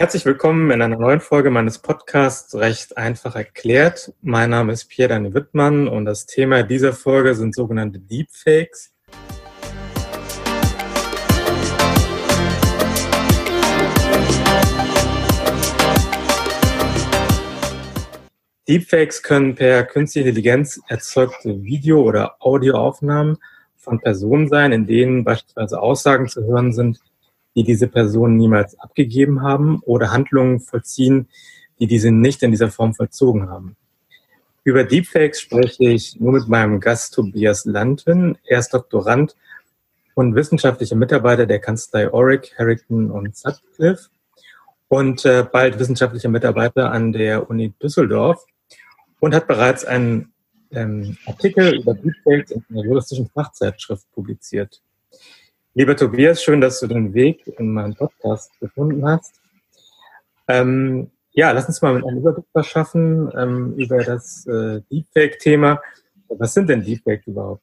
Herzlich willkommen in einer neuen Folge meines Podcasts Recht einfach erklärt. Mein Name ist Pierre Daniel Wittmann und das Thema dieser Folge sind sogenannte Deepfakes. Deepfakes können per künstliche Intelligenz erzeugte Video- oder Audioaufnahmen von Personen sein, in denen beispielsweise Aussagen zu hören sind, die diese Personen niemals abgegeben haben oder Handlungen vollziehen, die diese nicht in dieser Form vollzogen haben. Über Deepfakes spreche ich nur mit meinem Gast Tobias Landwin. Er ist Doktorand und wissenschaftlicher Mitarbeiter der Kanzlei Oric, Harrington und Sutcliffe und äh, bald wissenschaftlicher Mitarbeiter an der Uni Düsseldorf und hat bereits einen ähm, Artikel über Deepfakes in einer juristischen Fachzeitschrift publiziert. Lieber Tobias, schön, dass du den Weg in meinen Podcast gefunden hast. Ähm, ja, lass uns mal mit einem Überblick verschaffen ähm, über das äh, Deepfake-Thema. Was sind denn Deepfakes überhaupt?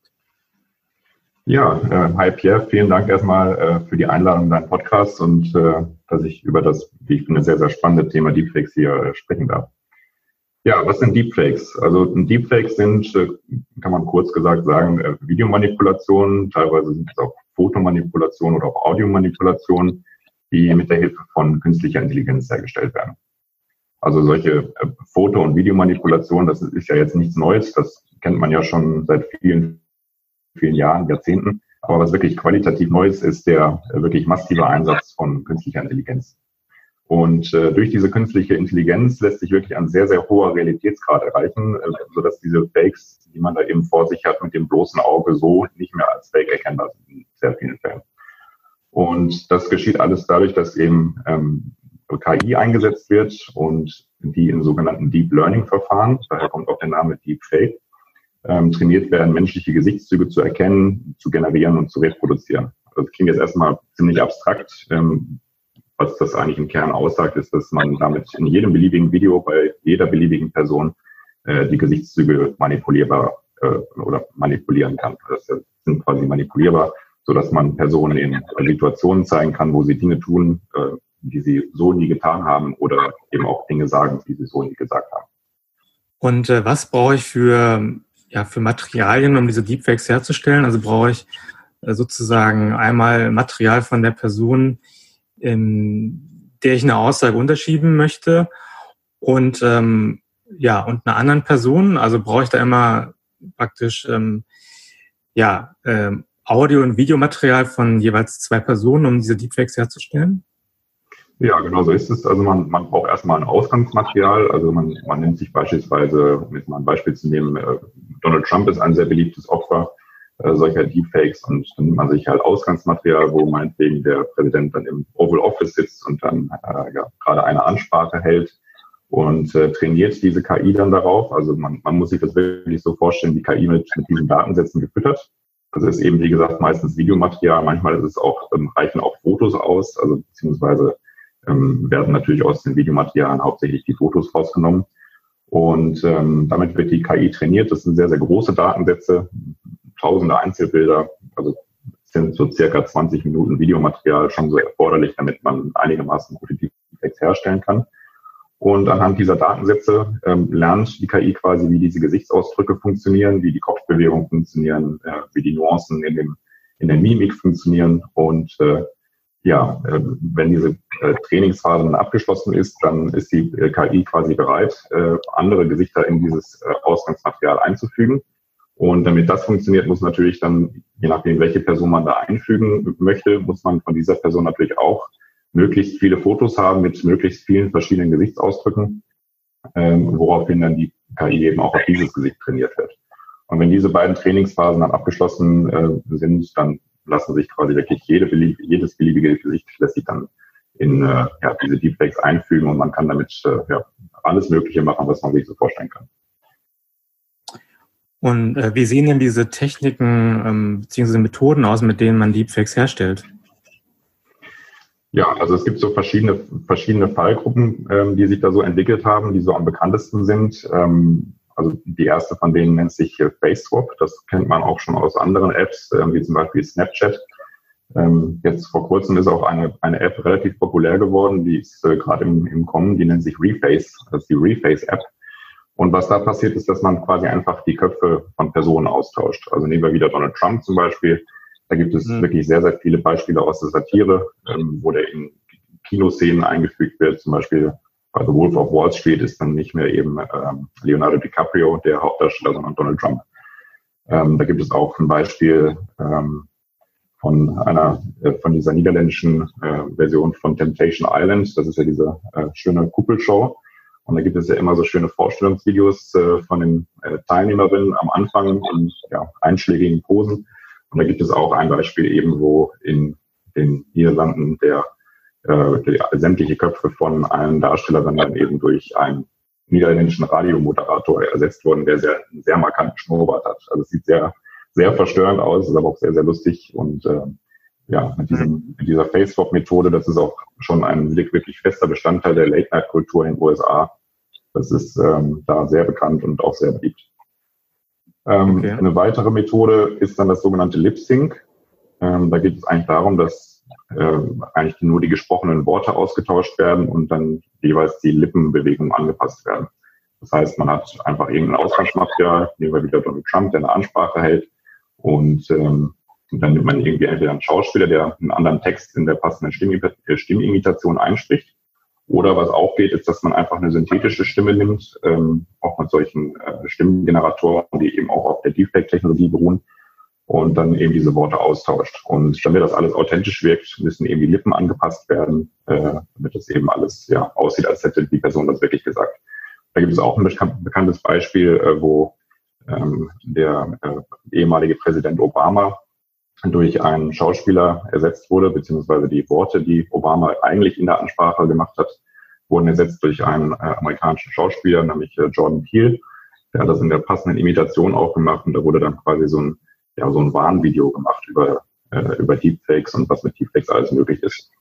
Ja, äh, hi Pierre, vielen Dank erstmal äh, für die Einladung in deinen Podcast und äh, dass ich über das, wie ich finde, sehr, sehr spannende Thema Deepfakes hier äh, sprechen darf. Ja, was sind Deepfakes? Also Deepfakes sind, äh, kann man kurz gesagt sagen, Videomanipulationen, teilweise sind es auch Fotomanipulationen oder auch Audiomanipulationen, die mit der Hilfe von künstlicher Intelligenz hergestellt werden. Also solche äh, Foto- und Videomanipulationen, das ist ja jetzt nichts Neues, das kennt man ja schon seit vielen, vielen Jahren, Jahrzehnten. Aber was wirklich qualitativ Neues ist der wirklich massive Einsatz von künstlicher Intelligenz. Und äh, durch diese künstliche Intelligenz lässt sich wirklich ein sehr, sehr hoher Realitätsgrad erreichen, äh, sodass diese Fakes, die man da eben vor sich hat, mit dem bloßen Auge so nicht mehr als Fake erkennbar sind in sehr vielen Fällen. Und das geschieht alles dadurch, dass eben ähm, KI eingesetzt wird und die in sogenannten Deep Learning Verfahren, daher kommt auch der Name Deep Fake, ähm, trainiert werden, menschliche Gesichtszüge zu erkennen, zu generieren und zu reproduzieren. Das klingt jetzt erstmal ziemlich abstrakt. Ähm, was das eigentlich im Kern aussagt, ist, dass man damit in jedem beliebigen Video bei jeder beliebigen Person äh, die Gesichtszüge manipulierbar äh, oder manipulieren kann. Das sind quasi manipulierbar, so dass man Personen in Situationen zeigen kann, wo sie Dinge tun, äh, die sie so nie getan haben oder eben auch Dinge sagen, die sie so nie gesagt haben. Und äh, was brauche ich für, ja, für Materialien, um diese Deepfakes herzustellen? Also brauche ich äh, sozusagen einmal Material von der Person, in der ich eine Aussage unterschieben möchte und ähm, ja und einer anderen Person. Also brauche ich da immer praktisch ähm, ja ähm, Audio- und Videomaterial von jeweils zwei Personen, um diese Deepfakes herzustellen? Ja, genau so ist es. Also man, man braucht erstmal ein Ausgangsmaterial. Also man, man nimmt sich beispielsweise, um jetzt mal ein Beispiel zu nehmen, äh, Donald Trump ist ein sehr beliebtes Opfer äh, solcher Deepfakes und dann nimmt man sich halt Ausgangsmaterial, wo meinetwegen der Präsident dann im Oval Office sitzt und dann äh, ja, gerade eine Ansprache hält und äh, trainiert diese KI dann darauf. Also man, man muss sich das wirklich so vorstellen, die KI mit, mit diesen Datensätzen gefüttert. Also ist eben, wie gesagt, meistens Videomaterial, manchmal ist es auch, ähm, reichen auch Fotos aus, also beziehungsweise ähm, werden natürlich aus den Videomaterialien hauptsächlich die Fotos rausgenommen. Und ähm, damit wird die KI trainiert. Das sind sehr, sehr große Datensätze, tausende Einzelbilder, also sind so circa 20 Minuten Videomaterial schon so erforderlich, damit man einigermaßen gute Deepfakes herstellen kann. Und anhand dieser Datensätze ähm, lernt die KI quasi, wie diese Gesichtsausdrücke funktionieren, wie die Kopfbewegungen funktionieren, äh, wie die Nuancen in, dem, in der Mimik funktionieren. Und äh, ja, äh, wenn diese äh, Trainingsphase dann abgeschlossen ist, dann ist die äh, KI quasi bereit, äh, andere Gesichter in dieses Ausgangsmaterial einzufügen. Und damit das funktioniert, muss natürlich dann, je nachdem, welche Person man da einfügen möchte, muss man von dieser Person natürlich auch möglichst viele Fotos haben mit möglichst vielen verschiedenen Gesichtsausdrücken, ähm, woraufhin dann die KI eben auch auf dieses Gesicht trainiert wird. Und wenn diese beiden Trainingsphasen dann abgeschlossen äh, sind, dann lassen sich quasi wirklich jede belieb jedes beliebige Gesicht lässt sich dann in äh, ja, diese Deepfakes einfügen und man kann damit äh, ja, alles Mögliche machen, was man sich so vorstellen kann. Und äh, wie sehen denn diese Techniken ähm, bzw. Methoden aus, mit denen man Deepfakes herstellt? Ja, also es gibt so verschiedene, verschiedene Fallgruppen, ähm, die sich da so entwickelt haben, die so am bekanntesten sind. Ähm, also die erste von denen nennt sich FaceSwap. Das kennt man auch schon aus anderen Apps, äh, wie zum Beispiel Snapchat. Ähm, jetzt vor kurzem ist auch eine, eine App relativ populär geworden, die ist äh, gerade im, im Kommen, die nennt sich Reface, das ist die Reface-App. Und was da passiert ist, dass man quasi einfach die Köpfe von Personen austauscht. Also nehmen wir wieder Donald Trump zum Beispiel. Da gibt es mhm. wirklich sehr, sehr viele Beispiele aus der Satire, ähm, wo der in Kinoszenen eingefügt wird. Zum Beispiel bei The Wolf of Wall Street ist dann nicht mehr eben ähm, Leonardo DiCaprio der Hauptdarsteller, sondern Donald Trump. Ähm, da gibt es auch ein Beispiel ähm, von einer, äh, von dieser niederländischen äh, Version von Temptation Island. Das ist ja diese äh, schöne Kuppelshow. Und da gibt es ja immer so schöne Vorstellungsvideos äh, von den äh, Teilnehmerinnen am Anfang in ja, einschlägigen Posen. Und da gibt es auch ein Beispiel eben, wo in den Niederlanden der, äh, die, sämtliche Köpfe von allen Darstellerinnen dann eben durch einen niederländischen Radiomoderator ersetzt wurden, der sehr, sehr markanten Schnurrbart hat. Also es sieht sehr, sehr verstörend aus, ist aber auch sehr, sehr lustig und äh, ja, mit, diesem, mit dieser Face-Swap-Methode, das ist auch schon ein wirklich fester Bestandteil der Late-Night-Kultur in den USA. Das ist ähm, da sehr bekannt und auch sehr beliebt. Ähm, okay. Eine weitere Methode ist dann das sogenannte Lip-Sync. Ähm, da geht es eigentlich darum, dass äh, eigentlich nur die gesprochenen Worte ausgetauscht werden und dann jeweils die Lippenbewegungen angepasst werden. Das heißt, man hat einfach irgendein Ausgangsmaterial, nehmen wir wieder Donald Trump, der eine Ansprache hält und ähm, und dann nimmt man irgendwie entweder einen Schauspieler, der einen anderen Text in der passenden äh, Stimmimitation einspricht. Oder was auch geht, ist, dass man einfach eine synthetische Stimme nimmt, ähm, auch mit solchen äh, Stimmengeneratoren, die eben auch auf der Deepfake-Technologie beruhen und dann eben diese Worte austauscht. Und damit das alles authentisch wirkt, müssen eben die Lippen angepasst werden, äh, damit das eben alles ja, aussieht, als hätte die Person das wirklich gesagt. Da gibt es auch ein bekanntes Beispiel, äh, wo ähm, der äh, ehemalige Präsident Obama durch einen Schauspieler ersetzt wurde, beziehungsweise die Worte, die Obama eigentlich in der Ansprache gemacht hat, wurden ersetzt durch einen äh, amerikanischen Schauspieler, nämlich äh, Jordan Peele. Der hat das in der passenden Imitation auch gemacht und da wurde dann quasi so ein, ja, so ein Warnvideo gemacht über, äh, über Deepfakes und was mit Deepfakes alles möglich ist.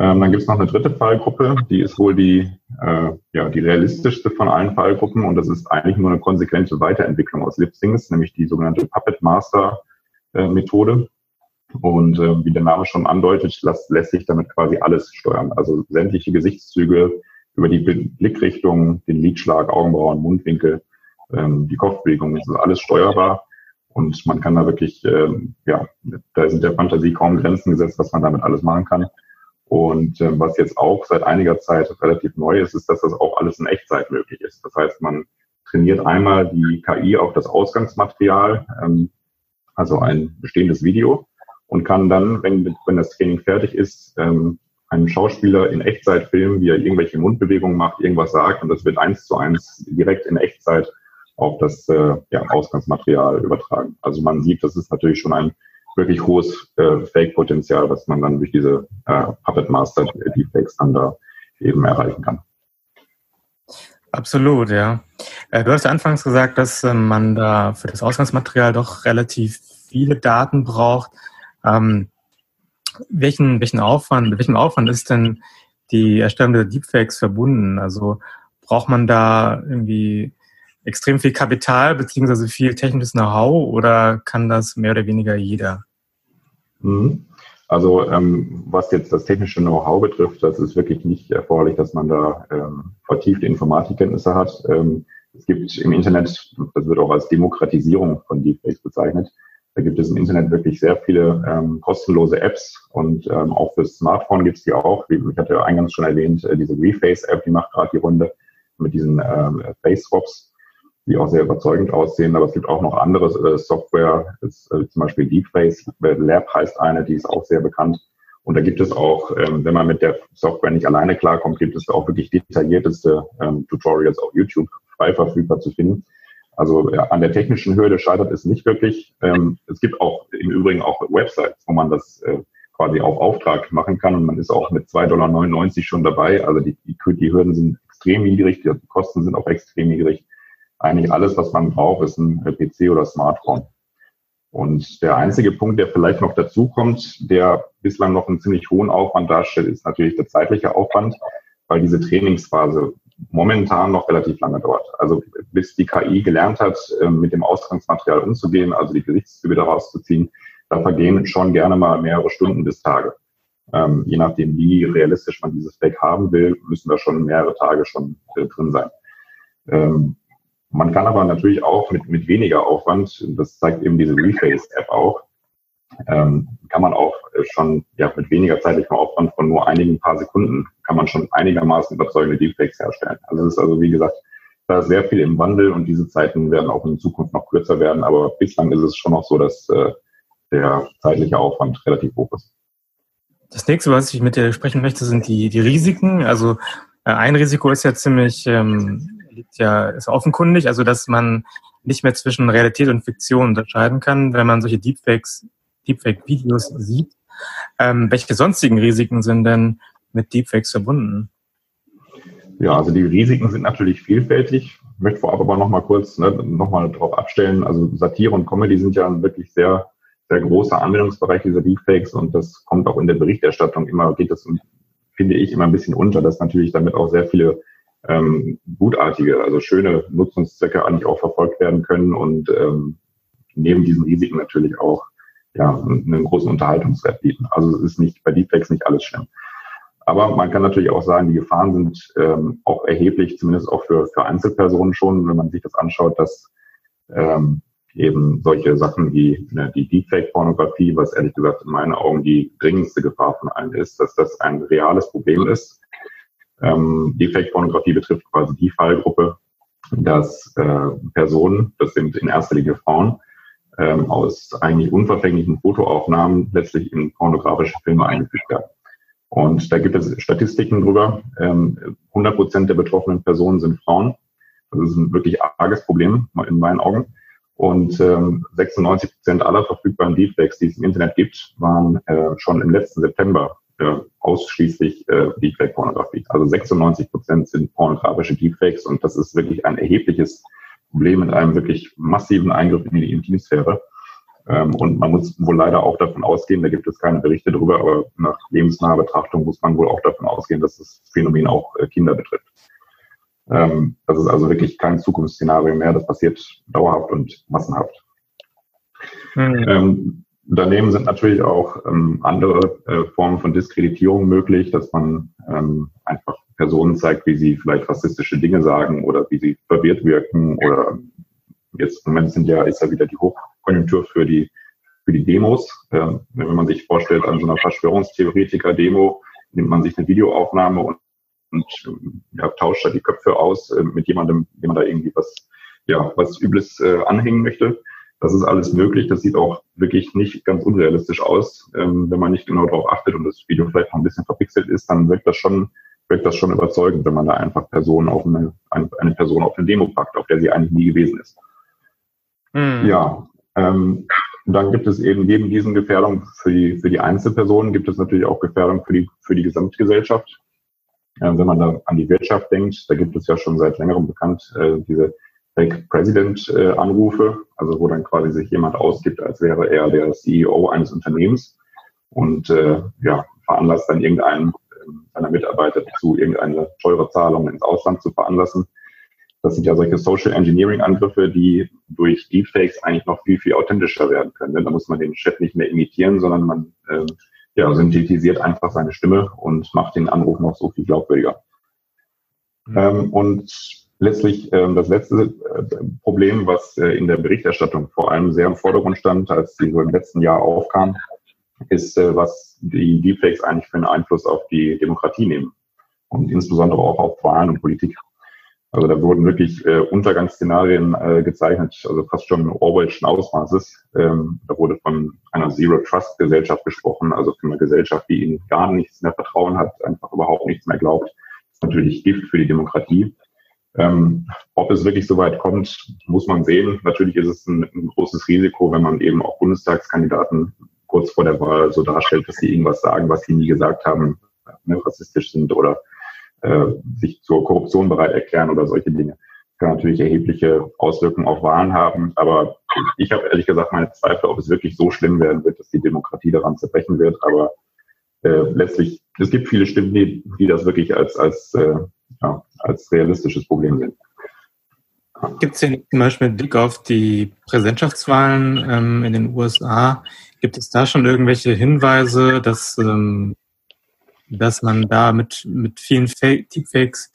Ähm, dann gibt es noch eine dritte Fallgruppe, die ist wohl die, äh, ja, die realistischste von allen Fallgruppen und das ist eigentlich nur eine konsequente Weiterentwicklung aus Lip-Syncs, nämlich die sogenannte Puppet Master Methode. Und äh, wie der Name schon andeutet, lässt, lässt sich damit quasi alles steuern. Also sämtliche Gesichtszüge über die Blickrichtung, den Lidschlag, Augenbrauen, Mundwinkel, ähm, die Kopfbewegung, das ist alles steuerbar. Und man kann da wirklich, ähm, ja, da sind der Fantasie kaum Grenzen gesetzt, was man damit alles machen kann. Und ähm, was jetzt auch seit einiger Zeit relativ neu ist, ist, dass das auch alles in Echtzeit möglich ist. Das heißt, man trainiert einmal die KI auf das Ausgangsmaterial, ähm, also ein bestehendes Video und kann dann, wenn, wenn das Training fertig ist, ähm, einen Schauspieler in Echtzeit filmen, wie er irgendwelche Mundbewegungen macht, irgendwas sagt und das wird eins zu eins direkt in Echtzeit auf das äh, ja, Ausgangsmaterial übertragen. Also man sieht, das ist natürlich schon ein wirklich hohes äh, Fake-Potenzial, was man dann durch diese äh, Puppet Master Deepfakes dann da eben erreichen kann. Absolut, ja. Äh, du hast anfangs gesagt, dass äh, man da für das Ausgangsmaterial doch relativ viele Daten braucht. Ähm, welchen, welchen Aufwand, mit welchem Aufwand ist denn die Erstellung der Deepfakes verbunden? Also braucht man da irgendwie extrem viel Kapital beziehungsweise viel technisches Know-how oder kann das mehr oder weniger jeder? Mhm. Also ähm, was jetzt das technische Know-how betrifft, das ist wirklich nicht erforderlich, dass man da ähm, vertiefte Informatikkenntnisse hat. Ähm, es gibt im Internet, das wird auch als Demokratisierung von Deepfakes bezeichnet, da gibt es im Internet wirklich sehr viele ähm, kostenlose Apps und ähm, auch fürs Smartphone gibt es die auch. Wie ich hatte ja eingangs schon erwähnt, äh, diese Reface-App, die macht gerade die Runde mit diesen ähm, Face-Swaps die auch sehr überzeugend aussehen. Aber es gibt auch noch andere äh, Software, ist, äh, zum Beispiel Deepface Lab heißt eine, die ist auch sehr bekannt. Und da gibt es auch, ähm, wenn man mit der Software nicht alleine klarkommt, gibt es auch wirklich detaillierteste ähm, Tutorials auf YouTube frei verfügbar zu finden. Also ja, an der technischen Hürde scheitert es nicht wirklich. Ähm, es gibt auch im Übrigen auch Websites, wo man das äh, quasi auf Auftrag machen kann und man ist auch mit 2,99 Dollar schon dabei. Also die, die, die Hürden sind extrem niedrig, die Kosten sind auch extrem niedrig eigentlich alles, was man braucht, ist ein PC oder Smartphone. Und der einzige Punkt, der vielleicht noch dazu kommt, der bislang noch einen ziemlich hohen Aufwand darstellt, ist natürlich der zeitliche Aufwand, weil diese Trainingsphase momentan noch relativ lange dauert. Also bis die KI gelernt hat, ähm, mit dem Ausgangsmaterial umzugehen, also die Gesichtszüge daraus zu ziehen, da vergehen schon gerne mal mehrere Stunden bis Tage. Ähm, je nachdem, wie realistisch man dieses Fake haben will, müssen da schon mehrere Tage schon äh, drin sein. Ähm, man kann aber natürlich auch mit, mit weniger Aufwand, das zeigt eben diese Reface-App auch, ähm, kann man auch schon ja, mit weniger zeitlichem Aufwand von nur einigen paar Sekunden kann man schon einigermaßen überzeugende Deepfakes herstellen. Also es ist also, wie gesagt, da ist sehr viel im Wandel und diese Zeiten werden auch in Zukunft noch kürzer werden, aber bislang ist es schon noch so, dass äh, der zeitliche Aufwand relativ hoch ist. Das nächste, was ich mit dir sprechen möchte, sind die, die Risiken. Also äh, ein Risiko ist ja ziemlich, ähm, liegt ja, ist offenkundig, also dass man nicht mehr zwischen Realität und Fiktion unterscheiden kann, wenn man solche Deepfakes, Deepfake-Videos sieht. Ähm, welche sonstigen Risiken sind denn mit Deepfakes verbunden? Ja, also die Risiken sind natürlich vielfältig. Ich möchte vorab aber nochmal kurz ne, nochmal darauf abstellen. Also Satire und Comedy sind ja wirklich sehr sehr großer Anwendungsbereich dieser Deepfakes und das kommt auch in der Berichterstattung immer, geht das, finde ich, immer ein bisschen unter, dass natürlich damit auch sehr viele ähm, gutartige, also schöne Nutzungszwecke eigentlich auch verfolgt werden können und ähm, neben diesen Risiken natürlich auch ja, einen großen Unterhaltungswert bieten. Also es ist nicht bei Deepfakes nicht alles schlimm. Aber man kann natürlich auch sagen, die Gefahren sind ähm, auch erheblich, zumindest auch für, für Einzelpersonen schon, wenn man sich das anschaut, dass ähm, eben solche Sachen wie ne, die Deepfake-Pornografie, was ehrlich gesagt in meinen Augen die dringendste Gefahr von allen ist, dass das ein reales Problem ist. Ähm, Deepfake-Pornografie betrifft quasi die Fallgruppe, dass äh, Personen, das sind in erster Linie Frauen, ähm, aus eigentlich unverfänglichen Fotoaufnahmen letztlich in pornografische Filme eingefügt werden. Und da gibt es Statistiken drüber. Ähm, 100 Prozent der betroffenen Personen sind Frauen. Das ist ein wirklich arges Problem in meinen Augen. Und ähm, 96 Prozent aller verfügbaren Deepfakes, die es im Internet gibt, waren äh, schon im letzten September äh, ausschließlich äh, Deepfake-Pornografie. Also 96 Prozent sind pornografische Deepfakes und das ist wirklich ein erhebliches Problem mit einem wirklich massiven Eingriff in die Intimsphäre. Ähm, und man muss wohl leider auch davon ausgehen, da gibt es keine Berichte darüber, aber nach lebensnaher Betrachtung muss man wohl auch davon ausgehen, dass das Phänomen auch äh, Kinder betrifft. Ähm, das ist also wirklich kein Zukunftsszenario mehr. Das passiert dauerhaft und massenhaft. Mhm. Ähm, daneben sind natürlich auch ähm, andere äh, Formen von Diskreditierung möglich, dass man ähm, einfach Personen zeigt, wie sie vielleicht rassistische Dinge sagen oder wie sie verwirrt wirken oder jetzt im Moment sind ja, ist ja wieder die Hochkonjunktur für die, für die Demos. Äh, wenn man sich vorstellt, an so einer Verschwörungstheoretiker-Demo nimmt man sich eine Videoaufnahme und und ja, tauscht da die Köpfe aus äh, mit jemandem, dem man da irgendwie was, ja, was Übles äh, anhängen möchte. Das ist alles möglich. Das sieht auch wirklich nicht ganz unrealistisch aus. Ähm, wenn man nicht genau darauf achtet und das Video vielleicht noch ein bisschen verpixelt ist, dann wirkt das schon, wirkt das schon überzeugend, wenn man da einfach Personen auf eine, eine, Person auf eine Demo packt, auf der sie eigentlich nie gewesen ist. Mhm. Ja, ähm, dann gibt es eben neben diesen Gefährdungen für die, für die Einzelpersonen gibt es natürlich auch Gefährdung für die, für die Gesamtgesellschaft. Äh, wenn man da an die Wirtschaft denkt, da gibt es ja schon seit längerem bekannt äh, diese Fake President äh, Anrufe, also wo dann quasi sich jemand ausgibt, als wäre er der CEO eines Unternehmens und äh, ja, veranlasst dann irgendeinen seiner Mitarbeiter dazu, irgendeine teure Zahlung ins Ausland zu veranlassen. Das sind ja solche Social Engineering Angriffe, die durch Deepfakes eigentlich noch viel, viel authentischer werden können. Denn da muss man den Chat nicht mehr imitieren, sondern man äh, ja, synthetisiert einfach seine Stimme und macht den Anruf noch so viel glaubwürdiger. Mhm. Ähm, und letztlich ähm, das letzte äh, Problem, was äh, in der Berichterstattung vor allem sehr im Vordergrund stand, als die so im letzten Jahr aufkam, ist, äh, was die Deepfakes eigentlich für einen Einfluss auf die Demokratie nehmen und insbesondere auch auf Wahlen und Politik. Also da wurden wirklich äh, Untergangsszenarien äh, gezeichnet, also fast schon Orwellschen Ausmaßes. Ähm, da wurde von einer Zero-Trust-Gesellschaft gesprochen, also von einer Gesellschaft, die ihnen gar nichts mehr Vertrauen hat, einfach überhaupt nichts mehr glaubt. Das ist natürlich Gift für die Demokratie. Ähm, ob es wirklich so weit kommt, muss man sehen. Natürlich ist es ein, ein, großes Risiko, wenn man eben auch Bundestagskandidaten kurz vor der Wahl so darstellt, dass sie irgendwas sagen, was sie nie gesagt haben, ne, rassistisch sind oder äh, sich zur Korruption bereit erklären oder solche Dinge. Kann natürlich erhebliche Auswirkungen auf Wahlen haben, aber ich habe ehrlich gesagt meine Zweifel, ob es wirklich so schlimm werden wird, dass die Demokratie daran zerbrechen wird. Aber äh, letztlich, es gibt viele Stimmen, die, die das wirklich als, als, äh, ja, als realistisches Problem sehen. Gibt es denn zum Beispiel einen Blick auf die Präsidentschaftswahlen ähm, in den USA? Gibt es da schon irgendwelche Hinweise, dass, ähm, dass man da mit, mit vielen Deepfakes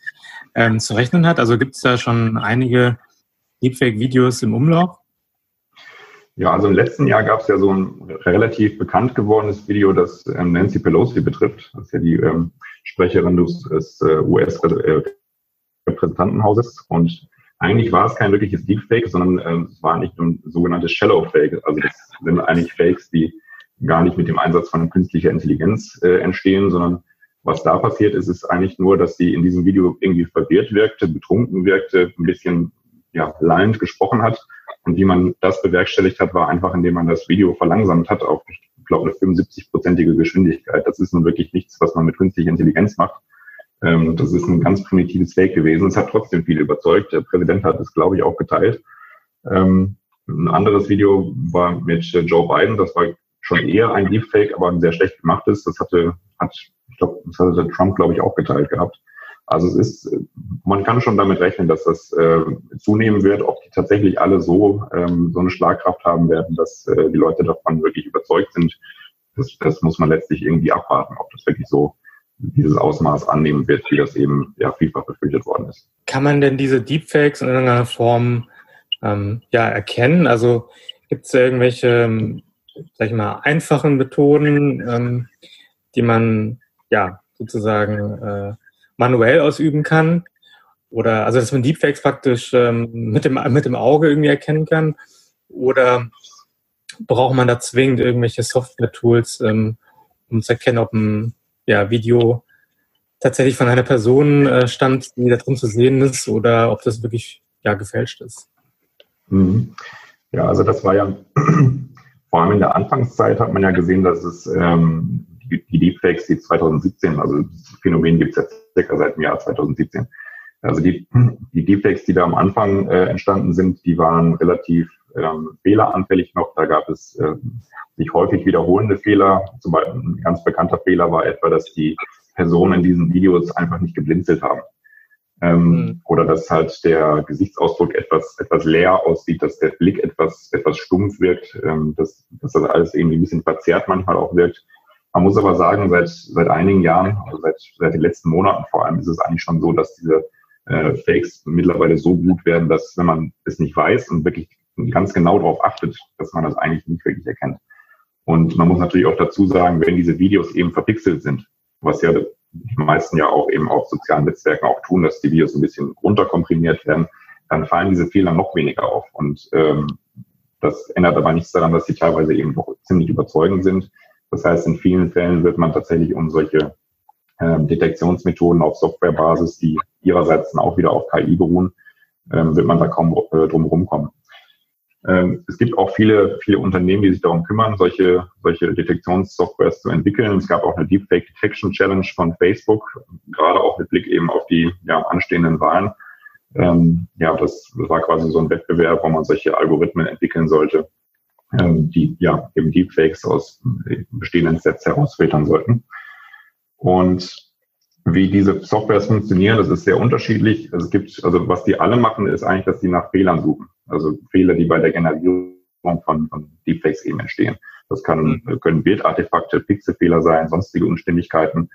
ähm, zu rechnen hat? Also gibt es da schon einige Deepfake-Videos im Umlauf? Ja, also im letzten Jahr gab es ja so ein relativ bekannt gewordenes Video, das ähm, Nancy Pelosi betrifft. Das ist ja die ähm, Sprecherin des, äh, US-Repräsentantenhauses. Und eigentlich war es kein wirkliches Deepfake, sondern äh, es war nicht nur ein sogenanntes Shallow Fake. Also das sind eigentlich Fakes, die gar nicht mit dem Einsatz von künstlicher Intelligenz äh, entstehen, sondern was da passiert ist, ist eigentlich nur, dass sie in diesem Video irgendwie verwirrt wirkte, betrunken wirkte, ein bisschen ja, lallend gesprochen hat und wie man das bewerkstelligt hat, war einfach, indem man das Video verlangsamt hat auf, ich glaube, eine 75-prozentige Geschwindigkeit. Das ist nun wirklich nichts, was man mit künstlicher Intelligenz macht. Ähm, das ist ein ganz primitives Fake gewesen. Es hat trotzdem viele überzeugt. Der Präsident hat es, glaube ich, auch geteilt. Ähm, ein anderes Video war mit Joe Biden. Das war schon eher ein Deepfake, aber ein sehr schlecht gemachtes. Das hatte, hat, ich glaube, das hatte Trump, glaube ich, auch geteilt gehabt. Also es ist, man kann schon damit rechnen, dass das äh, zunehmen wird. Ob die tatsächlich alle so ähm, so eine Schlagkraft haben werden, dass äh, die Leute davon wirklich überzeugt sind, das, das muss man letztlich irgendwie abwarten, ob das wirklich so dieses Ausmaß annehmen wird, wie das eben ja vielfach befürchtet worden ist. Kann man denn diese Deepfakes in irgendeiner Form ähm, ja erkennen? Also gibt es irgendwelche, ähm, sag ich mal, einfachen Methoden, ähm, die man ja sozusagen äh, manuell ausüben kann. Oder also dass man Deepfakes praktisch ähm, mit, dem, mit dem Auge irgendwie erkennen kann. Oder braucht man da zwingend irgendwelche Software-Tools, ähm, um zu erkennen, ob ein ja, Video tatsächlich von einer Person äh, stammt, die da drin zu sehen ist, oder ob das wirklich ja, gefälscht ist. Mhm. Ja, also das war ja vor allem in der Anfangszeit hat man ja gesehen, dass es ähm, die, die Deepfakes, die 2017, also das Phänomen gibt es jetzt circa seit dem Jahr 2017. Also die, die Deepfakes, die da am Anfang äh, entstanden sind, die waren relativ ähm, fehleranfällig noch. Da gab es äh, sich häufig wiederholende Fehler. Zum Beispiel ein ganz bekannter Fehler war etwa, dass die Personen in diesen Videos einfach nicht geblinzelt haben. Ähm, mhm. Oder dass halt der Gesichtsausdruck etwas, etwas leer aussieht, dass der Blick etwas, etwas stumpf wirkt, ähm, dass, dass das alles irgendwie ein bisschen verzerrt manchmal auch wirkt. Man muss aber sagen, seit, seit einigen Jahren, also seit, seit den letzten Monaten vor allem, ist es eigentlich schon so, dass diese äh, Fakes mittlerweile so gut werden, dass wenn man es nicht weiß und wirklich ganz genau darauf achtet, dass man das eigentlich nicht wirklich erkennt. Und man muss natürlich auch dazu sagen, wenn diese Videos eben verpixelt sind, was ja die meisten ja auch eben auf sozialen Netzwerken auch tun, dass die Videos ein bisschen runterkomprimiert werden, dann fallen diese Fehler noch weniger auf. Und ähm, das ändert aber nichts daran, dass sie teilweise eben doch ziemlich überzeugend sind. Das heißt, in vielen Fällen wird man tatsächlich um solche ähm, Detektionsmethoden auf Softwarebasis, die ihrerseits dann auch wieder auf KI beruhen, ähm, wird man da kaum äh, drum rumkommen. Ähm, es gibt auch viele, viele Unternehmen, die sich darum kümmern, solche, solche Detektionssoftwares zu entwickeln. Es gab auch eine Deepfake Detection Challenge von Facebook, gerade auch mit Blick eben auf die ja, anstehenden Wahlen. Ähm, ja, das, war quasi so ein Wettbewerb, wo man solche Algorithmen entwickeln sollte, ähm, die ja eben Deepfakes aus bestehenden Sets herausfiltern sollten. Und wie diese Softwares funktionieren, das ist sehr unterschiedlich. Es gibt, also was die alle machen, ist eigentlich, dass sie nach Fehlern suchen. Also Fehler, die bei der Generierung von, von Deepfakes eben entstehen. Das kann, mhm. können Bildartefakte, Pixelfehler sein, sonstige Unstimmigkeiten.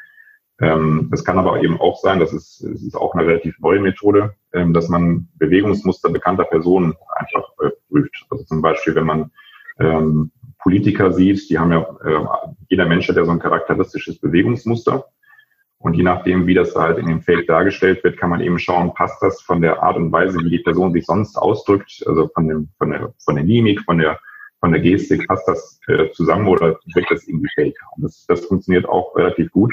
Ähm, es kann aber eben auch sein, das ist, das ist auch eine relativ neue Methode, ähm, dass man Bewegungsmuster bekannter Personen einfach äh, prüft. Also zum Beispiel, wenn man ähm, Politiker sieht, die haben ja, äh, jeder Mensch hat ja so ein charakteristisches Bewegungsmuster. Und je nachdem, wie das halt in dem Fake dargestellt wird, kann man eben schauen, passt das von der Art und Weise, wie die Person sich sonst ausdrückt, also von, dem, von, der, von der Mimik, von der, von der Gestik, passt das äh, zusammen oder wirkt das irgendwie fake? Und das, das funktioniert auch relativ gut.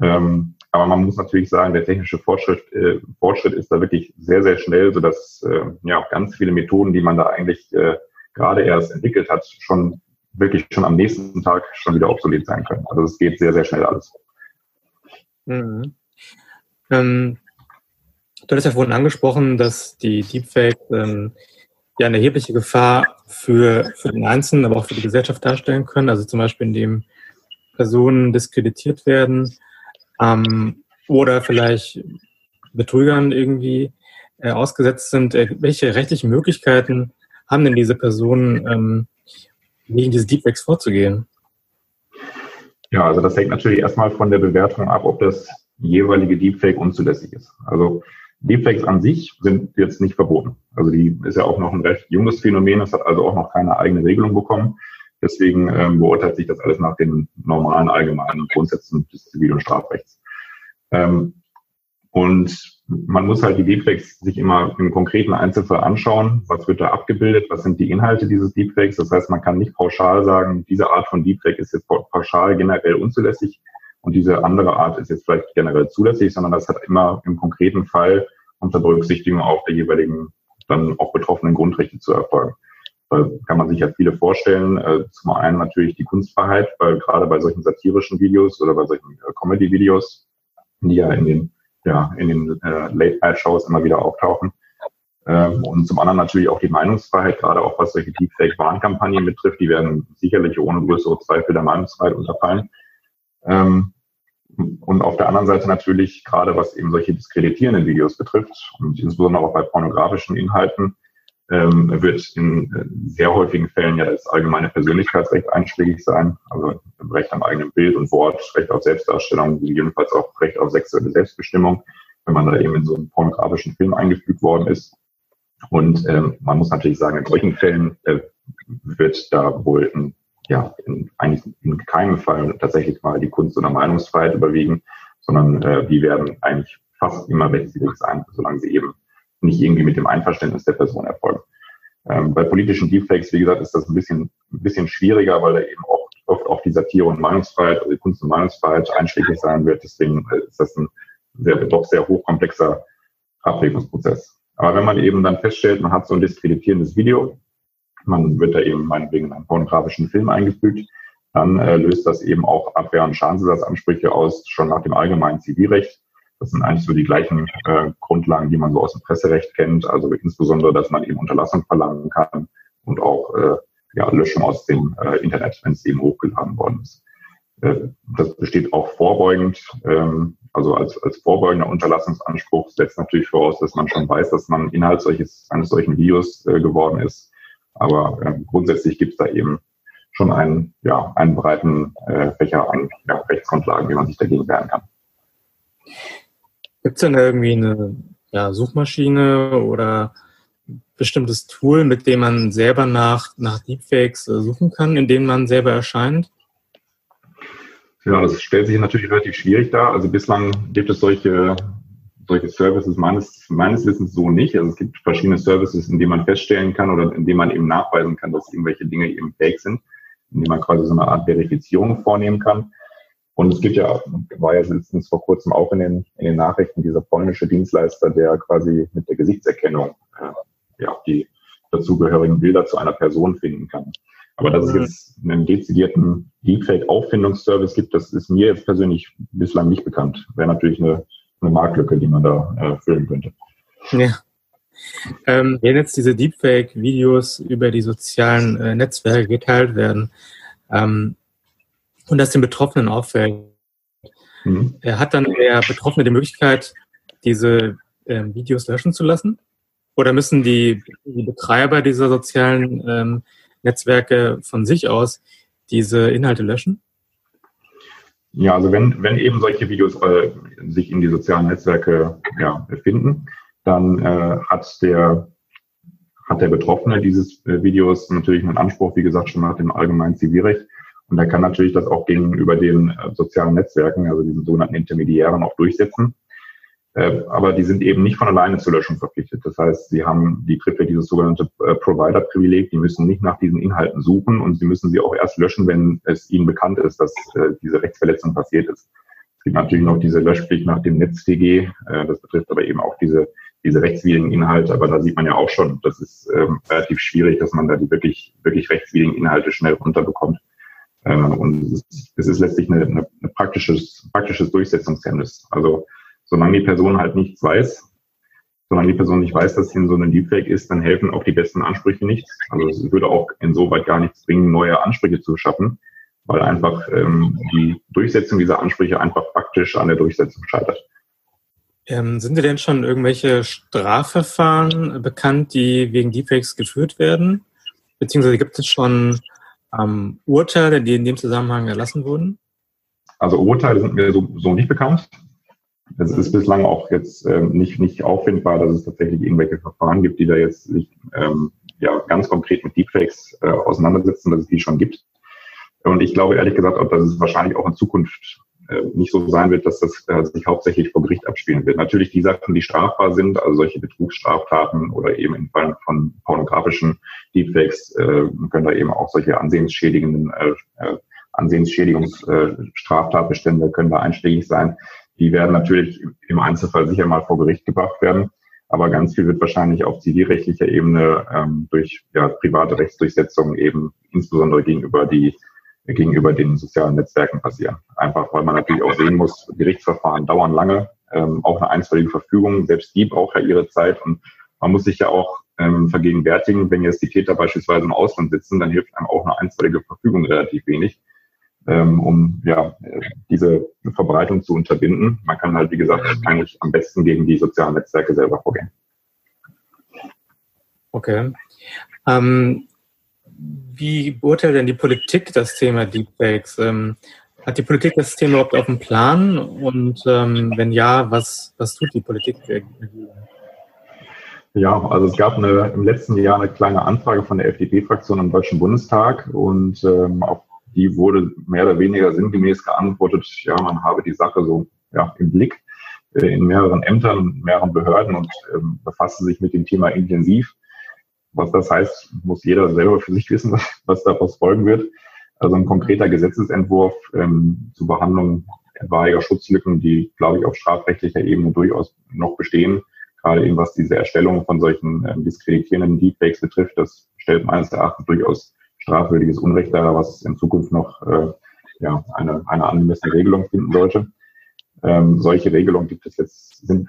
Ähm, aber man muss natürlich sagen, der technische Fortschritt, äh, Fortschritt ist da wirklich sehr, sehr schnell, sodass äh, ja ganz viele Methoden, die man da eigentlich äh, gerade erst entwickelt hat, schon wirklich schon am nächsten Tag schon wieder obsolet sein können. Also es geht sehr, sehr schnell alles. Mhm. Ähm, du hast ja vorhin angesprochen, dass die Deepfakes ähm, ja eine erhebliche Gefahr für, für den Einzelnen, aber auch für die Gesellschaft darstellen können. Also zum Beispiel, indem Personen diskreditiert werden ähm, oder vielleicht Betrügern irgendwie äh, ausgesetzt sind. Äh, welche rechtlichen Möglichkeiten haben denn diese Personen, ähm, gegen diese Deepfakes vorzugehen? Ja, also das hängt natürlich erstmal von der Bewertung ab, ob das jeweilige Deepfake unzulässig ist. Also Deepfakes an sich sind jetzt nicht verboten. Also die ist ja auch noch ein recht junges Phänomen, es hat also auch noch keine eigene Regelung bekommen. Deswegen ähm, beurteilt sich das alles nach den normalen allgemeinen Grundsätzen des Zivil- und Strafrechts. Ähm, und man muss halt die Deepfakes sich immer im konkreten Einzelfall anschauen. Was wird da abgebildet? Was sind die Inhalte dieses Deepfakes? Das heißt, man kann nicht pauschal sagen, diese Art von Deepfake ist jetzt pauschal generell unzulässig und diese andere Art ist jetzt vielleicht generell zulässig, sondern das hat immer im konkreten Fall unter Berücksichtigung auch der jeweiligen dann auch betroffenen Grundrechte zu erfolgen. Da kann man sich ja viele vorstellen. Äh, zum einen natürlich die Kunstfreiheit, weil gerade bei solchen satirischen Videos oder bei solchen äh, Comedy-Videos, die ja in den ja, in den äh, Late-Night-Shows immer wieder auftauchen. Ähm, und zum anderen natürlich auch die Meinungsfreiheit, gerade auch was solche Deepfake-Warnkampagnen betrifft, die werden sicherlich ohne größere Zweifel der Meinungsfreiheit unterfallen. Ähm, und auf der anderen Seite natürlich, gerade was eben solche diskreditierenden Videos betrifft und insbesondere auch bei pornografischen Inhalten, ähm, wird in äh, sehr häufigen Fällen ja das allgemeine Persönlichkeitsrecht einschlägig sein, also Recht am eigenen Bild und Wort, Recht auf Selbstdarstellung, jedenfalls auch Recht auf sexuelle Selbstbestimmung, wenn man da eben in so einen pornografischen Film eingefügt worden ist. Und ähm, man muss natürlich sagen, in solchen Fällen äh, wird da wohl in, ja, in, eigentlich in keinem Fall tatsächlich mal die Kunst- oder Meinungsfreiheit überwiegen, sondern äh, die werden eigentlich fast immer rechtswidrig sein, solange sie eben nicht irgendwie mit dem Einverständnis der Person erfolgen. Ähm, bei politischen Deepfakes, wie gesagt, ist das ein bisschen, ein bisschen schwieriger, weil da eben oft, oft auch die Satire und Meinungsfreiheit, also die Kunst- und Meinungsfreiheit einschlägig sein wird. Deswegen äh, ist das ein sehr, doch sehr hochkomplexer Abwägungsprozess. Aber wenn man eben dann feststellt, man hat so ein diskreditierendes Video, man wird da eben meinetwegen in einen pornografischen Film eingefügt, dann äh, löst das eben auch Abwehr- und Schadensersatzansprüche aus, schon nach dem allgemeinen Zivilrecht. Das sind eigentlich so die gleichen äh, Grundlagen, die man so aus dem Presserecht kennt. Also insbesondere, dass man eben Unterlassung verlangen kann und auch äh, ja, Löschung aus dem äh, Internet, wenn es eben hochgeladen worden ist. Äh, das besteht auch vorbeugend, ähm, also als, als vorbeugender Unterlassungsanspruch setzt natürlich voraus, dass man schon weiß, dass man Inhalt solches, eines solchen Videos äh, geworden ist. Aber äh, grundsätzlich gibt es da eben schon einen, ja, einen breiten äh, Fächer an ja, Rechtsgrundlagen, wie man sich dagegen wehren kann. Gibt es denn irgendwie eine ja, Suchmaschine oder bestimmtes Tool, mit dem man selber nach, nach Deepfakes äh, suchen kann, in dem man selber erscheint? Ja, das stellt sich natürlich relativ schwierig dar. Also bislang gibt es solche, solche Services meines, meines Wissens so nicht. Also es gibt verschiedene Services, in denen man feststellen kann oder in denen man eben nachweisen kann, dass irgendwelche Dinge eben fake sind, in denen man quasi so eine Art Verifizierung vornehmen kann. Und es gibt ja, war ja letztens vor kurzem auch in den, in den Nachrichten dieser polnische Dienstleister, der quasi mit der Gesichtserkennung äh, ja, die dazugehörigen Bilder zu einer Person finden kann. Aber dass es mhm. jetzt einen dezidierten Deepfake-Auffindungsservice gibt, das ist mir jetzt persönlich bislang nicht bekannt. Wäre natürlich eine, eine Marktlücke, die man da äh, füllen könnte. Ja. Ähm, wenn jetzt diese Deepfake-Videos über die sozialen äh, Netzwerke geteilt werden, ähm, und das den Betroffenen auffällt. Mhm. Hat dann der Betroffene die Möglichkeit, diese ähm, Videos löschen zu lassen? Oder müssen die, die Betreiber dieser sozialen ähm, Netzwerke von sich aus diese Inhalte löschen? Ja, also wenn, wenn eben solche Videos äh, sich in die sozialen Netzwerke ja, befinden, dann äh, hat der hat der Betroffene dieses äh, Videos natürlich einen Anspruch, wie gesagt, schon nach dem allgemeinen Zivilrecht und er kann natürlich das auch gegenüber den äh, sozialen Netzwerken, also diesen sogenannten Intermediären, auch durchsetzen. Äh, aber die sind eben nicht von alleine zur Löschung verpflichtet. Das heißt, sie haben die Triple dieses sogenannte äh, Provider-Privileg. Die müssen nicht nach diesen Inhalten suchen und sie müssen sie auch erst löschen, wenn es ihnen bekannt ist, dass diese Rechtsverletzung passiert ist. Es gibt natürlich noch diese Löschpflicht nach dem NetzDG. Das betrifft aber eben auch diese, diese rechtswidrigen Inhalte. Aber da sieht man ja auch schon, das ist ähm, relativ schwierig, dass man da die wirklich, wirklich rechtswidrigen Inhalte schnell runterbekommt. Äh, und es ist, letztlich eine, eine, eine praktisches, praktisches Durchsetzungshemmnis. Also solange die Person halt nichts weiß, solange die Person nicht weiß, dass in so einem Deepfake ist, dann helfen auch die besten Ansprüche nichts. Also es würde auch insoweit gar nichts bringen, neue Ansprüche zu schaffen, weil einfach ähm, die Durchsetzung dieser Ansprüche einfach praktisch an der Durchsetzung scheitert. Ähm, sind dir denn schon irgendwelche Strafverfahren bekannt, die wegen Deepfakes geführt werden? Beziehungsweise gibt es schon ähm, Urteile, die in dem Zusammenhang erlassen wurden? Also Urteile sind mir so, so nicht bekannt. Es ist bislang auch jetzt ähm, nicht, nicht auffindbar, dass es tatsächlich irgendwelche Verfahren gibt, die da jetzt sich ähm, ja, ganz konkret mit Deepfakes äh, auseinandersetzen, dass es die schon gibt. Und ich glaube ehrlich gesagt, dass es wahrscheinlich auch in Zukunft nicht so sein wird, dass das äh, sich hauptsächlich vor Gericht abspielen wird. Natürlich die Sachen, die strafbar sind, also solche Betrugsstraftaten oder eben im Fall von pornografischen Deepfakes, äh, können da eben auch solche ansehensschädigenden äh, äh Ansehensschädigungsstraftatbestände können da einschlägig sein. Die werden natürlich im Einzelfall sicher mal vor Gericht gebracht werden. Aber ganz viel wird wahrscheinlich auf zivilrechtlicher Ebene ähm, durch ja, private Rechtsdurchsetzungen eben insbesondere gegenüber die gegenüber den sozialen Netzwerken passieren. Einfach weil man natürlich auch sehen muss, Gerichtsverfahren dauern lange, ähm, auch eine einstweilige Verfügung, selbst die braucht ja ihre Zeit und man muss sich ja auch ähm, vergegenwärtigen, wenn jetzt die Täter beispielsweise im Ausland sitzen, dann hilft einem auch eine einstweilige Verfügung relativ wenig ähm, um ja, diese Verbreitung zu unterbinden. Man kann halt, wie gesagt, eigentlich am besten gegen die sozialen Netzwerke selber vorgehen. Okay. Ähm, wie beurteilt denn die Politik das Thema Deepfakes? Ähm, hat die Politik das Thema überhaupt auf dem Plan? Und ähm, wenn ja, was, was tut die Politik dagegen? Ja, also es gab eine, im letzten Jahr eine kleine Anfrage von der FDP-Fraktion im Deutschen Bundestag und ähm, auf die wurde mehr oder weniger sinngemäß geantwortet, ja, man habe die Sache so ja, im Blick äh, in mehreren Ämtern, mehreren Behörden und ähm, befasse sich mit dem Thema intensiv. Was das heißt, muss jeder selber für sich wissen, was daraus folgen wird. Also ein konkreter Gesetzesentwurf ähm, zur Behandlung etwaiger Schutzlücken, die, glaube ich, auf strafrechtlicher Ebene durchaus noch bestehen. Gerade eben was diese Erstellung von solchen ähm, diskreditierenden Deepfakes betrifft, das stellt meines Erachtens durchaus strafwürdiges Unrecht dar, was in Zukunft noch äh, ja, eine, eine angemessene Regelung finden sollte. Ähm, solche Regelungen gibt es jetzt, sind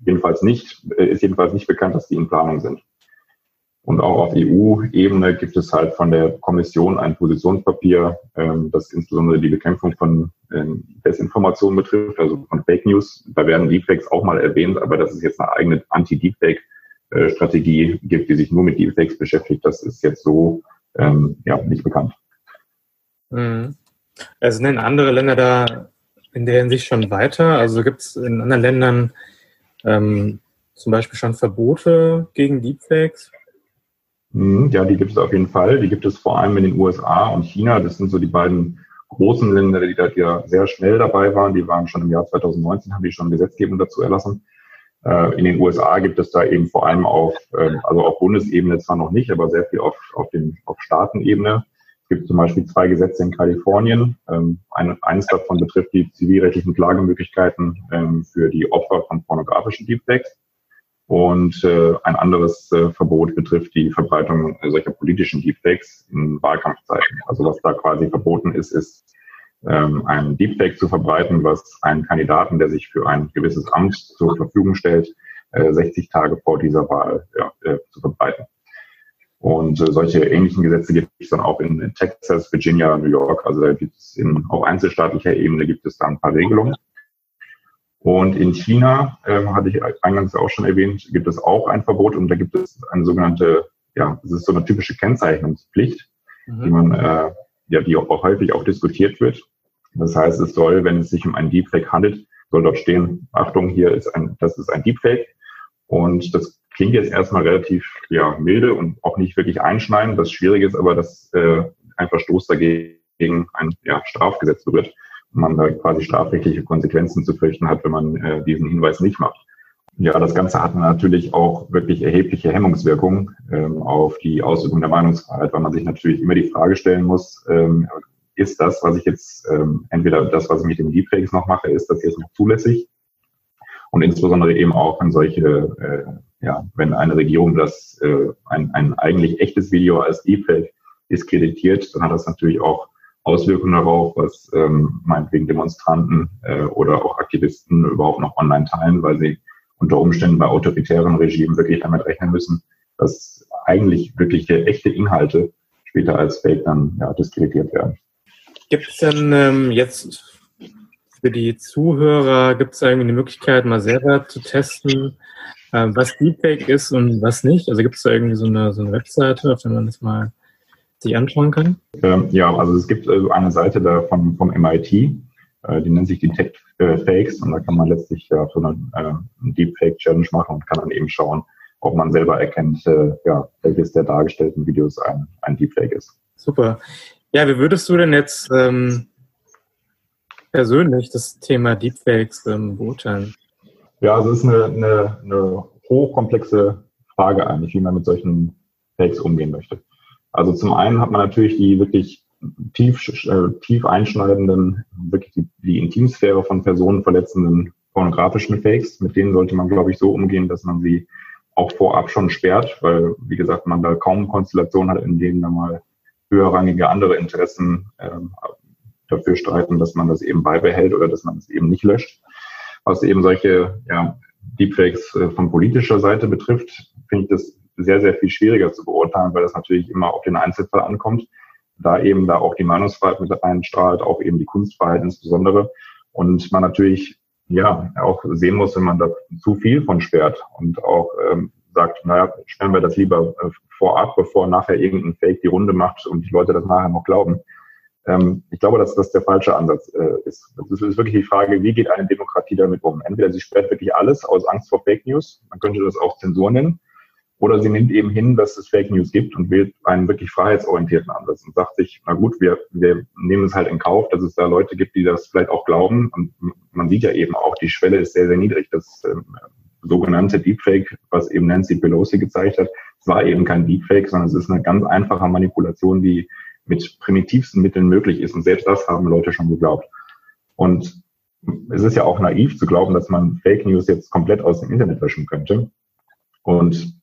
jedenfalls nicht, äh, ist jedenfalls nicht bekannt, dass die in Planung sind. Und auch auf EU-Ebene gibt es halt von der Kommission ein Positionspapier, ähm, das insbesondere die Bekämpfung von ähm, Desinformation betrifft, also von Fake News. Da werden Deepfakes auch mal erwähnt, aber dass es jetzt eine eigene Anti-Deepfake-Strategie gibt, die sich nur mit Deepfakes beschäftigt, das ist jetzt so ähm, ja, nicht bekannt. Mhm. Also nennen andere Länder da in der Hinsicht schon weiter? Also gibt es in anderen Ländern ähm, zum Beispiel schon Verbote gegen Deepfakes? Mhm, ja, die gibt es auf jeden Fall. Die gibt es vor allem in den USA und China. Das sind so die beiden großen Länder, die da ja sehr schnell dabei waren. Die waren schon im Jahr 2019, haben die schon Gesetzgebung dazu erlassen. Äh, in den USA gibt es da eben vor allem auf, ähm, also auf Bundesebene zwar noch nicht, aber sehr viel auf, auf, den, auf Staatenebene. Es gibt zum Beispiel zwei Gesetze in Kalifornien. Ähm, eines davon betrifft die zivilrechtlichen Klagemöglichkeiten ähm, für die Opfer von pornografischen Deepfakes. Und äh, ein anderes äh, Verbot betrifft die Verbreitung solcher politischen Deepfakes in Wahlkampfzeiten. Also was da quasi verboten ist, ist ähm, einen Deepfake zu verbreiten, was einen Kandidaten, der sich für ein gewisses Amt zur Verfügung stellt, äh, 60 Tage vor dieser Wahl ja, äh, zu verbreiten. Und äh, solche ähnlichen Gesetze gibt es dann auch in, in Texas, Virginia, New York. Also da gibt es in, auf einzelstaatlicher Ebene gibt es da ein paar Regelungen. Und in China, ähm, hatte ich eingangs auch schon erwähnt, gibt es auch ein Verbot und da gibt es eine sogenannte, ja, es ist so eine typische Kennzeichnungspflicht, mhm. die man äh, ja, die auch häufig auch diskutiert wird. Das heißt, es soll, wenn es sich um ein Deepfake handelt, soll dort stehen, Achtung, hier ist ein, das ist ein Deepfake. Und das klingt jetzt erstmal relativ ja, milde und auch nicht wirklich einschneidend. Das Schwierige ist aber, dass äh, ein Verstoß dagegen ein ja, Strafgesetz berührt man da quasi strafrechtliche Konsequenzen zu fürchten hat, wenn man äh, diesen Hinweis nicht macht. Ja, das Ganze hat natürlich auch wirklich erhebliche Hemmungswirkungen ähm, auf die Ausübung der Meinungsfreiheit, weil man sich natürlich immer die Frage stellen muss, ähm, ist das, was ich jetzt, ähm, entweder das, was ich mit den Deepfakes noch mache, ist das jetzt noch zulässig? Und insbesondere eben auch, wenn solche, äh, ja, wenn eine Regierung das, äh, ein, ein eigentlich echtes Video als Deepfake diskreditiert, dann hat das natürlich auch Auswirkungen darauf, was ähm, meinetwegen Demonstranten äh, oder auch Aktivisten überhaupt noch online teilen, weil sie unter Umständen bei autoritären Regimen wirklich damit rechnen müssen, dass eigentlich wirkliche echte Inhalte später als Fake dann ja, diskreditiert werden. Gibt es denn ähm, jetzt für die Zuhörer, gibt es irgendwie eine Möglichkeit, mal selber zu testen, äh, was Deepfake ist und was nicht? Also gibt es da irgendwie so eine, so eine Webseite, auf der man das mal sich anschauen kann? Ähm, ja, also es gibt äh, eine Seite da vom, vom MIT, äh, die nennt sich Detect äh, Fakes und da kann man letztlich ja so eine äh, Deepfake Challenge machen und kann dann eben schauen, ob man selber erkennt, äh, ja, welches der dargestellten Videos ein, ein Deepfake ist. Super. Ja, wie würdest du denn jetzt ähm, persönlich das Thema Deepfakes ähm, beurteilen? Ja, also es ist eine, eine, eine hochkomplexe Frage eigentlich, wie man mit solchen Fakes umgehen möchte. Also zum einen hat man natürlich die wirklich tief, äh, tief einschneidenden, wirklich die, die Intimsphäre von Personen verletzenden pornografischen Fakes. Mit denen sollte man, glaube ich, so umgehen, dass man sie auch vorab schon sperrt, weil, wie gesagt, man da kaum Konstellationen hat, in denen da mal höherrangige andere Interessen ähm, dafür streiten, dass man das eben beibehält oder dass man es eben nicht löscht. Was eben solche ja, Deepfakes äh, von politischer Seite betrifft, finde ich das sehr, sehr viel schwieriger zu beurteilen, weil das natürlich immer auf den Einzelfall ankommt. Da eben da auch die Meinungsfreiheit mit einstrahlt, auch eben die Kunstfreiheit insbesondere. Und man natürlich ja auch sehen muss, wenn man da zu viel von sperrt und auch ähm, sagt, naja, sperren wir das lieber äh, vorab, bevor nachher irgendein Fake die Runde macht und die Leute das nachher noch glauben. Ähm, ich glaube, dass das der falsche Ansatz äh, ist. Das ist wirklich die Frage, wie geht eine Demokratie damit um? Entweder sie sperrt wirklich alles aus Angst vor Fake News, man könnte das auch Zensur nennen, oder sie nimmt eben hin, dass es Fake News gibt und wählt einen wirklich freiheitsorientierten Ansatz und sagt sich, na gut, wir, wir nehmen es halt in Kauf, dass es da Leute gibt, die das vielleicht auch glauben. Und man sieht ja eben auch, die Schwelle ist sehr, sehr niedrig. Das ähm, sogenannte Deepfake, was eben Nancy Pelosi gezeigt hat, war eben kein Deepfake, sondern es ist eine ganz einfache Manipulation, die mit primitivsten Mitteln möglich ist. Und selbst das haben Leute schon geglaubt. Und es ist ja auch naiv zu glauben, dass man Fake News jetzt komplett aus dem Internet löschen könnte. Und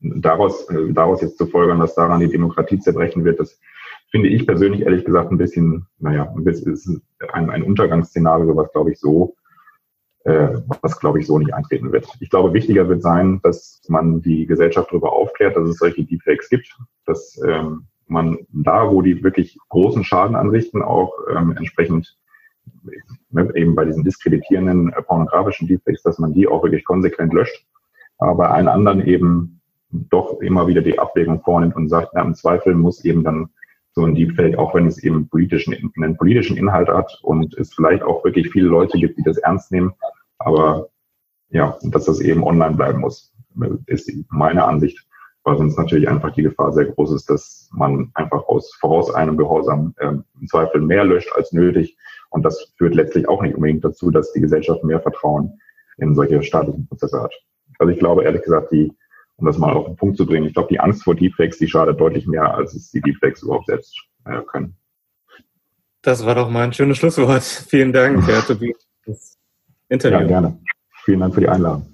daraus, äh, daraus jetzt zu folgern, dass daran die Demokratie zerbrechen wird, das finde ich persönlich ehrlich gesagt ein bisschen, naja, ein bisschen ist ein, ein Untergangsszenario, was glaube ich so, äh, was glaube ich so nicht eintreten wird. Ich glaube, wichtiger wird sein, dass man die Gesellschaft darüber aufklärt, dass es solche Deepfakes gibt, dass ähm, man da, wo die wirklich großen Schaden anrichten, auch ähm, entsprechend ne, eben bei diesen diskreditierenden äh, pornografischen Deepfakes, dass man die auch wirklich konsequent löscht aber bei allen anderen eben doch immer wieder die Abwägung vornimmt und sagt, na, im Zweifel muss eben dann so ein Deepfake, auch wenn es eben politischen, einen politischen Inhalt hat und es vielleicht auch wirklich viele Leute gibt, die das ernst nehmen, aber ja, dass das eben online bleiben muss, ist meine Ansicht, weil sonst natürlich einfach die Gefahr sehr groß ist, dass man einfach aus voraus einem Gehorsam äh, im Zweifel mehr löscht als nötig und das führt letztlich auch nicht unbedingt dazu, dass die Gesellschaft mehr Vertrauen in solche staatlichen Prozesse hat. Also ich glaube ehrlich gesagt, die, um das mal auf den Punkt zu bringen, ich glaube, die Angst vor Deepfakes, die schadet deutlich mehr, als es die Deepfakes überhaupt selbst äh, können. Das war doch mal ein schönes Schlusswort. Vielen Dank, Herr Tobias, Interview. Ja, gerne. Vielen Dank für die Einladung.